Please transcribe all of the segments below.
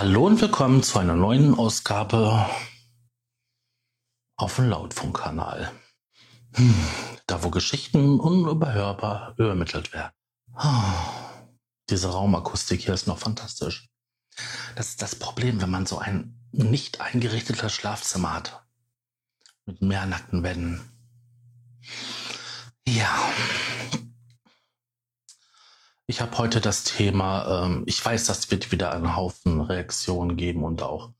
Hallo und willkommen zu einer neuen Ausgabe auf dem Lautfunkkanal. Hm, da wo Geschichten unüberhörbar übermittelt werden. Diese Raumakustik hier ist noch fantastisch. Das ist das Problem, wenn man so ein nicht eingerichtetes Schlafzimmer hat. Mit mehr nackten Wänden. Ja, ich habe heute das Thema, ähm, ich weiß, das wird wieder einen Haufen Reaktionen geben und auch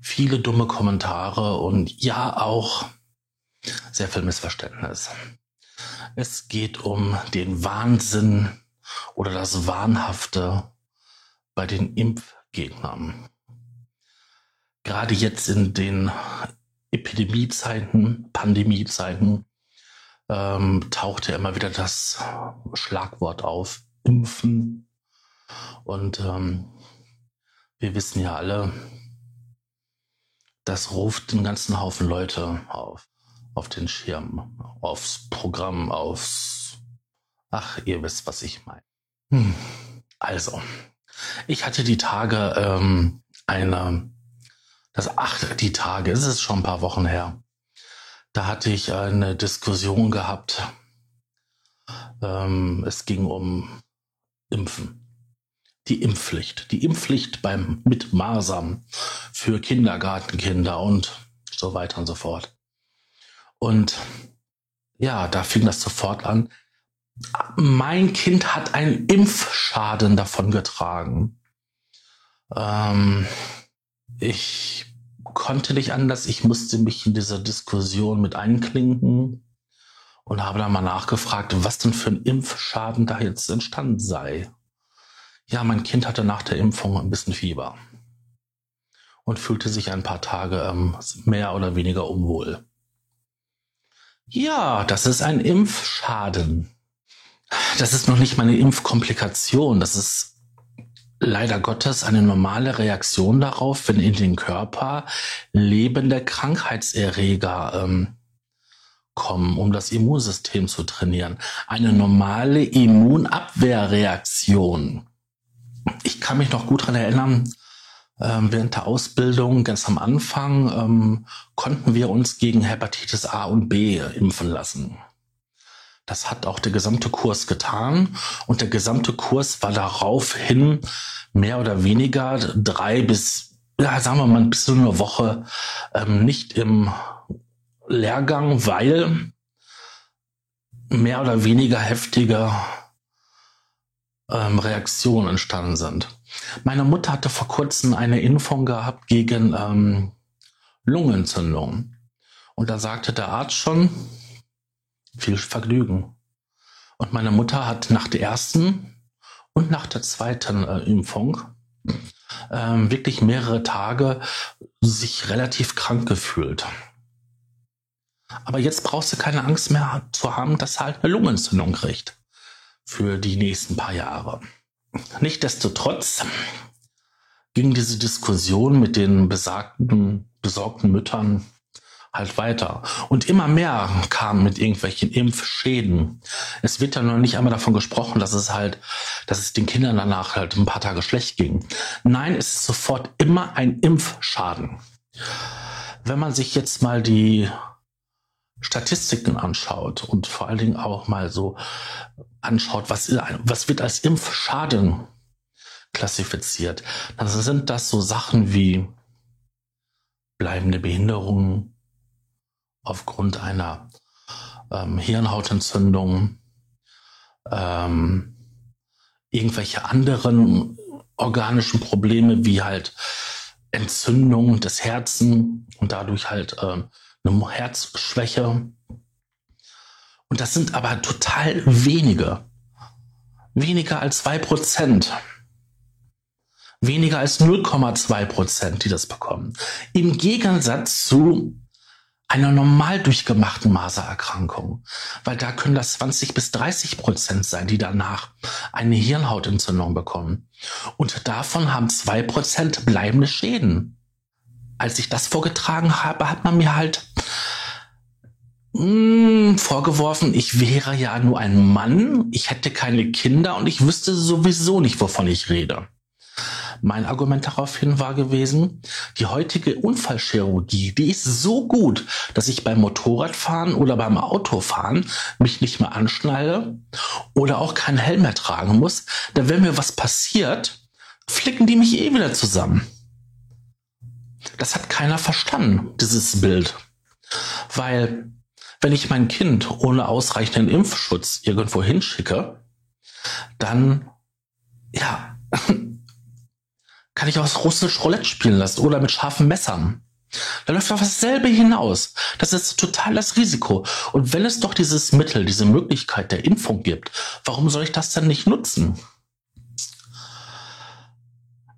viele dumme Kommentare und ja auch sehr viel Missverständnis. Es geht um den Wahnsinn oder das Wahnhafte bei den Impfgegnern. Gerade jetzt in den Epidemiezeiten, Pandemiezeiten, ähm, taucht ja immer wieder das Schlagwort auf, impfen. Und ähm, wir wissen ja alle, das ruft den ganzen Haufen Leute auf, auf den Schirm, aufs Programm, aufs... Ach, ihr wisst, was ich meine. Hm. Also, ich hatte die Tage ähm, eine, das ach, die Tage, es ist schon ein paar Wochen her. Da hatte ich eine Diskussion gehabt. Ähm, es ging um impfen. Die Impfpflicht. Die Impfpflicht beim mit für Kindergartenkinder und so weiter und so fort. Und ja, da fing das sofort an. Mein Kind hat einen Impfschaden davon getragen. Ähm, ich konnte nicht anders. Ich musste mich in dieser Diskussion mit einklinken und habe dann mal nachgefragt, was denn für ein Impfschaden da jetzt entstanden sei. Ja, mein Kind hatte nach der Impfung ein bisschen Fieber und fühlte sich ein paar Tage ähm, mehr oder weniger unwohl. Ja, das ist ein Impfschaden. Das ist noch nicht mal eine Impfkomplikation. Das ist leider Gottes eine normale Reaktion darauf, wenn in den Körper lebende Krankheitserreger ähm, kommen, um das Immunsystem zu trainieren. Eine normale Immunabwehrreaktion. Ich kann mich noch gut daran erinnern, ähm, während der Ausbildung, ganz am Anfang, ähm, konnten wir uns gegen Hepatitis A und B impfen lassen. Das hat auch der gesamte Kurs getan und der gesamte Kurs war daraufhin mehr oder weniger drei bis, ja, sagen wir mal, bis zu einer Woche ähm, nicht im Lehrgang, weil mehr oder weniger heftige ähm, Reaktionen entstanden sind. Meine Mutter hatte vor kurzem eine Impfung gehabt gegen ähm, Lungenentzündung. Und da sagte der Arzt schon, viel Vergnügen. Und meine Mutter hat nach der ersten und nach der zweiten äh, Impfung ähm, wirklich mehrere Tage sich relativ krank gefühlt. Aber jetzt brauchst du keine Angst mehr zu haben, dass er halt eine Lungenentzündung kriegt. Für die nächsten paar Jahre. Nichtsdestotrotz ging diese Diskussion mit den besagten, besorgten Müttern halt weiter. Und immer mehr kamen mit irgendwelchen Impfschäden. Es wird ja noch nicht einmal davon gesprochen, dass es halt, dass es den Kindern danach halt ein paar Tage schlecht ging. Nein, es ist sofort immer ein Impfschaden. Wenn man sich jetzt mal die Statistiken anschaut und vor allen Dingen auch mal so anschaut, was, was wird als Impfschaden klassifiziert, dann sind das so Sachen wie bleibende Behinderungen aufgrund einer ähm, Hirnhautentzündung, ähm, irgendwelche anderen organischen Probleme wie halt Entzündung des Herzen und dadurch halt ähm, eine Herzschwäche. Und das sind aber total wenige. Weniger als zwei Prozent. Weniger als 0,2 Prozent, die das bekommen. Im Gegensatz zu einer normal durchgemachten Masererkrankung. Weil da können das 20 bis 30 Prozent sein, die danach eine Hirnhautentzündung bekommen. Und davon haben zwei Prozent bleibende Schäden als ich das vorgetragen habe, hat man mir halt mh, hm, vorgeworfen, ich wäre ja nur ein Mann, ich hätte keine Kinder und ich wüsste sowieso nicht, wovon ich rede. Mein Argument daraufhin war gewesen, die heutige Unfallchirurgie, die ist so gut, dass ich beim Motorradfahren oder beim Autofahren mich nicht mehr anschnalle oder auch keinen Helm mehr tragen muss. Denn wenn mir was passiert, flicken die mich eh wieder zusammen. Das hat keiner verstanden, dieses Bild. Weil wenn ich mein Kind ohne ausreichenden Impfschutz irgendwo hinschicke, dann ja, kann ich auch russisch Roulette spielen lassen oder mit scharfen Messern. Da läuft auf dasselbe hinaus. Das ist total das Risiko. Und wenn es doch dieses Mittel, diese Möglichkeit der Impfung gibt, warum soll ich das denn nicht nutzen?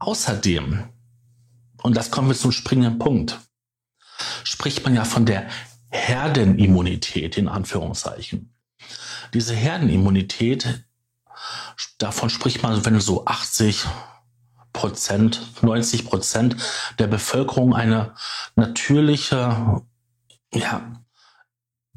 Außerdem, und das kommen wir zum springenden Punkt, spricht man ja von der Herdenimmunität in Anführungszeichen. Diese Herdenimmunität, davon spricht man, wenn so 80, Prozent, 90 Prozent der Bevölkerung eine natürliche, ja,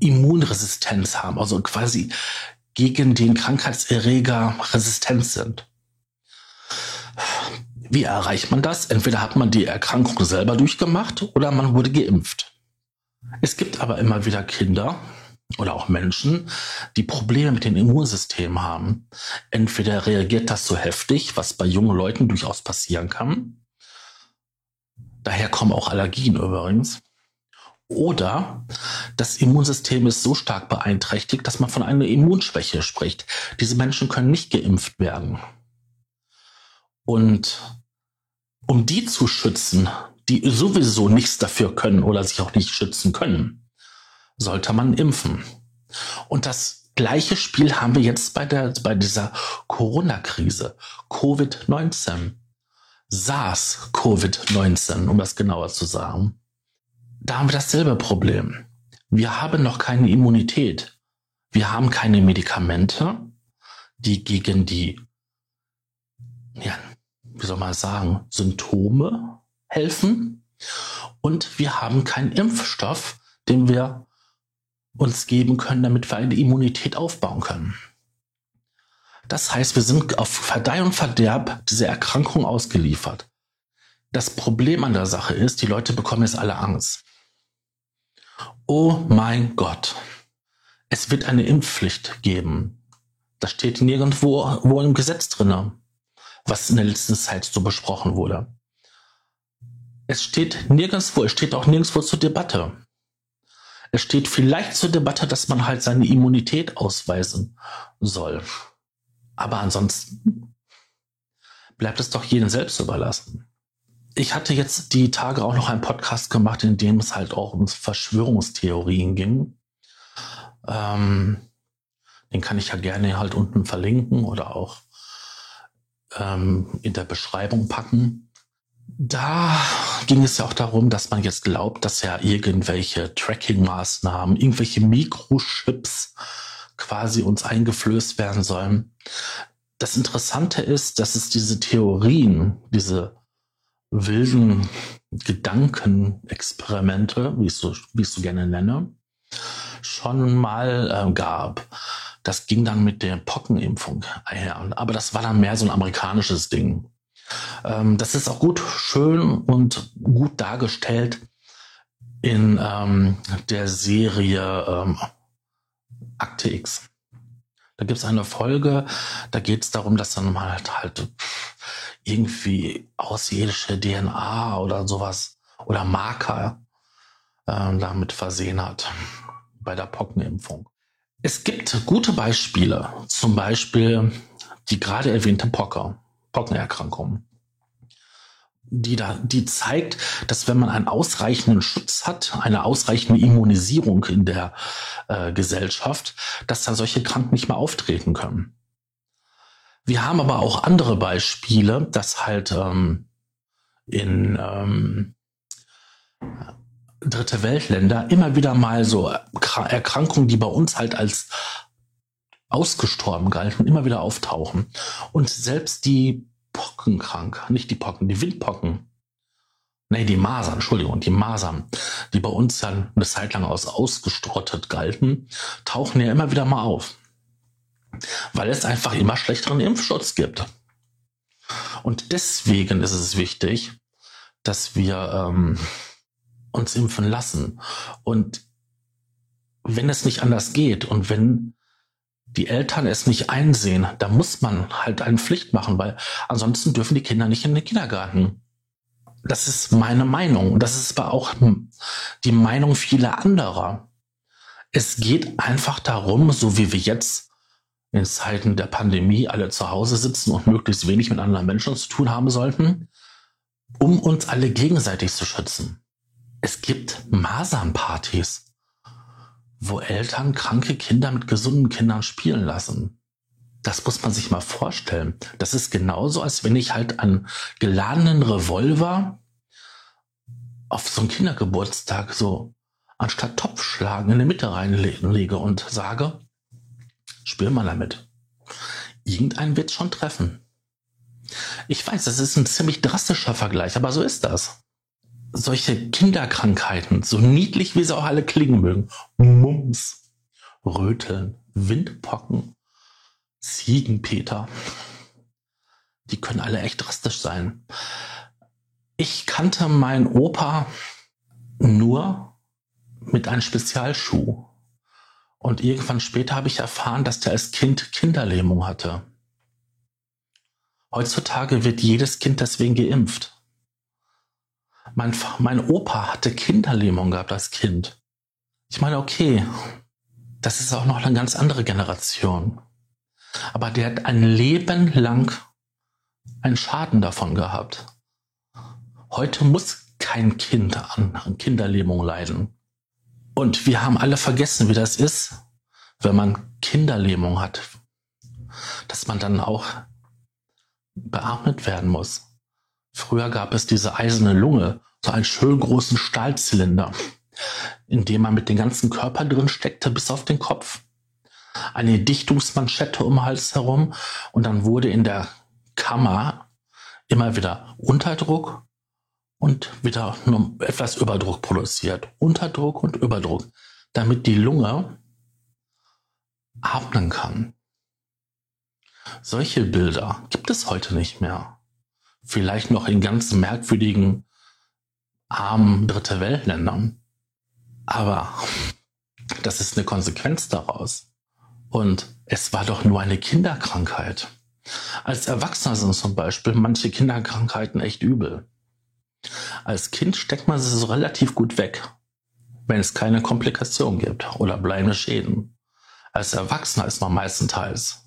Immunresistenz haben, also quasi gegen den Krankheitserreger resistent sind. Wie erreicht man das? Entweder hat man die Erkrankung selber durchgemacht oder man wurde geimpft. Es gibt aber immer wieder Kinder, oder auch Menschen, die Probleme mit dem Immunsystem haben. Entweder reagiert das so heftig, was bei jungen Leuten durchaus passieren kann. Daher kommen auch Allergien übrigens. Oder das Immunsystem ist so stark beeinträchtigt, dass man von einer Immunschwäche spricht. Diese Menschen können nicht geimpft werden. Und um die zu schützen, die sowieso nichts dafür können oder sich auch nicht schützen können, sollte man impfen. Und das gleiche Spiel haben wir jetzt bei der, bei dieser Corona-Krise. Covid-19. SARS-Covid-19, um das genauer zu sagen. Da haben wir dasselbe Problem. Wir haben noch keine Immunität. Wir haben keine Medikamente, die gegen die, ja, wie soll man sagen, Symptome helfen. Und wir haben keinen Impfstoff, den wir uns geben können, damit wir eine Immunität aufbauen können. Das heißt, wir sind auf Verdeih und Verderb dieser Erkrankung ausgeliefert. Das Problem an der Sache ist, die Leute bekommen jetzt alle Angst. Oh mein Gott, es wird eine Impfpflicht geben. Das steht nirgendwo wo im Gesetz drinne, was in der letzten Zeit so besprochen wurde. Es steht nirgendwo, es steht auch nirgendwo zur Debatte. Es steht vielleicht zur Debatte, dass man halt seine Immunität ausweisen soll. Aber ansonsten bleibt es doch jedem selbst überlassen. Ich hatte jetzt die Tage auch noch einen Podcast gemacht, in dem es halt auch um Verschwörungstheorien ging. Ähm, den kann ich ja gerne halt unten verlinken oder auch ähm, in der Beschreibung packen. Da ging es ja auch darum, dass man jetzt glaubt, dass ja irgendwelche Tracking-Maßnahmen, irgendwelche Mikrochips quasi uns eingeflößt werden sollen. Das Interessante ist, dass es diese Theorien, diese wilden Gedankenexperimente, wie ich so, wie ich so gerne nenne, schon mal äh, gab. Das ging dann mit der Pockenimpfung einher. Aber das war dann mehr so ein amerikanisches Ding. Ähm, das ist auch gut, schön und gut dargestellt in ähm, der Serie ähm, Akte X. Da gibt es eine Folge, da geht es darum, dass dann halt halt irgendwie außerirdische DNA oder sowas oder Marker äh, damit versehen hat bei der Pockenimpfung. Es gibt gute Beispiele, zum Beispiel die gerade erwähnte Pocker. Pockenerkrankung. Die, da, die zeigt, dass wenn man einen ausreichenden Schutz hat, eine ausreichende Immunisierung in der äh, Gesellschaft, dass da solche Kranken nicht mehr auftreten können. Wir haben aber auch andere Beispiele, dass halt ähm, in ähm, dritte Weltländer immer wieder mal so Erkrankungen, die bei uns halt als ausgestorben galten, immer wieder auftauchen. Und selbst die Pockenkrank, nicht die Pocken, die Windpocken, nee, die Masern, Entschuldigung, die Masern, die bei uns dann eine Zeit lang aus ausgestrottet galten, tauchen ja immer wieder mal auf. Weil es einfach immer schlechteren Impfschutz gibt. Und deswegen ist es wichtig, dass wir ähm, uns impfen lassen. Und wenn es nicht anders geht und wenn die Eltern es nicht einsehen, da muss man halt eine Pflicht machen, weil ansonsten dürfen die Kinder nicht in den Kindergarten. Das ist meine Meinung. Und das ist aber auch die Meinung vieler anderer. Es geht einfach darum, so wie wir jetzt in Zeiten der Pandemie alle zu Hause sitzen und möglichst wenig mit anderen Menschen zu tun haben sollten, um uns alle gegenseitig zu schützen. Es gibt Masernpartys wo Eltern kranke Kinder mit gesunden Kindern spielen lassen. Das muss man sich mal vorstellen. Das ist genauso, als wenn ich halt einen geladenen Revolver auf so einen Kindergeburtstag so anstatt Topfschlagen in die Mitte reinlege und sage, spiel mal damit. Irgendein wird schon treffen. Ich weiß, das ist ein ziemlich drastischer Vergleich, aber so ist das solche Kinderkrankheiten, so niedlich wie sie auch alle klingen mögen, Mumps, Röteln, Windpocken, Ziegenpeter, die können alle echt drastisch sein. Ich kannte meinen Opa nur mit einem Spezialschuh. Und irgendwann später habe ich erfahren, dass der als Kind Kinderlähmung hatte. Heutzutage wird jedes Kind deswegen geimpft. Mein, mein Opa hatte Kinderlähmung gehabt als Kind. Ich meine, okay, das ist auch noch eine ganz andere Generation. Aber der hat ein Leben lang einen Schaden davon gehabt. Heute muss kein Kind an Kinderlähmung leiden. Und wir haben alle vergessen, wie das ist, wenn man Kinderlähmung hat. Dass man dann auch beatmet werden muss. Früher gab es diese eiserne Lunge, so einen schön großen Stahlzylinder, in dem man mit dem ganzen Körper drin steckte bis auf den Kopf. Eine Dichtungsmanschette um den Hals herum und dann wurde in der Kammer immer wieder Unterdruck und wieder etwas Überdruck produziert. Unterdruck und Überdruck, damit die Lunge atmen kann. Solche Bilder gibt es heute nicht mehr vielleicht noch in ganz merkwürdigen, armen Dritte Weltländern. Aber das ist eine Konsequenz daraus. Und es war doch nur eine Kinderkrankheit. Als Erwachsener sind zum Beispiel manche Kinderkrankheiten echt übel. Als Kind steckt man sie so relativ gut weg, wenn es keine Komplikationen gibt oder bleibende Schäden. Als Erwachsener ist man meistenteils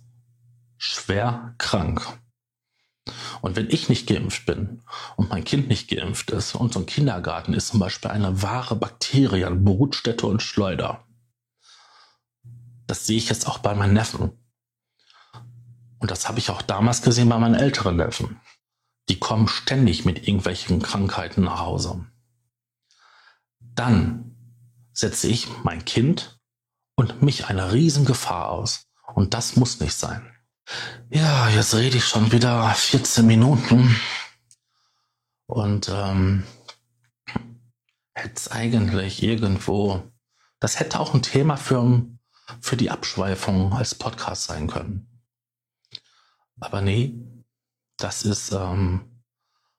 schwer krank. Und wenn ich nicht geimpft bin und mein Kind nicht geimpft ist und so ein Kindergarten ist zum Beispiel eine wahre Bakterien, Brutstätte und Schleuder. Das sehe ich jetzt auch bei meinen Neffen. Und das habe ich auch damals gesehen bei meinen älteren Neffen. Die kommen ständig mit irgendwelchen Krankheiten nach Hause. Dann setze ich mein Kind und mich einer riesen Gefahr aus. Und das muss nicht sein. Ja, jetzt rede ich schon wieder 14 Minuten und ähm, hätte eigentlich irgendwo, das hätte auch ein Thema für, für die Abschweifung als Podcast sein können. Aber nee, das ist ähm,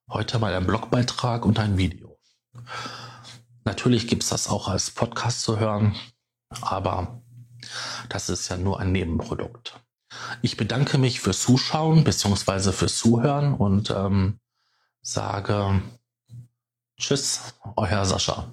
heute mal ein Blogbeitrag und ein Video. Natürlich gibt's das auch als Podcast zu hören, aber das ist ja nur ein Nebenprodukt. Ich bedanke mich fürs Zuschauen bzw. fürs Zuhören und ähm, sage Tschüss, euer Sascha.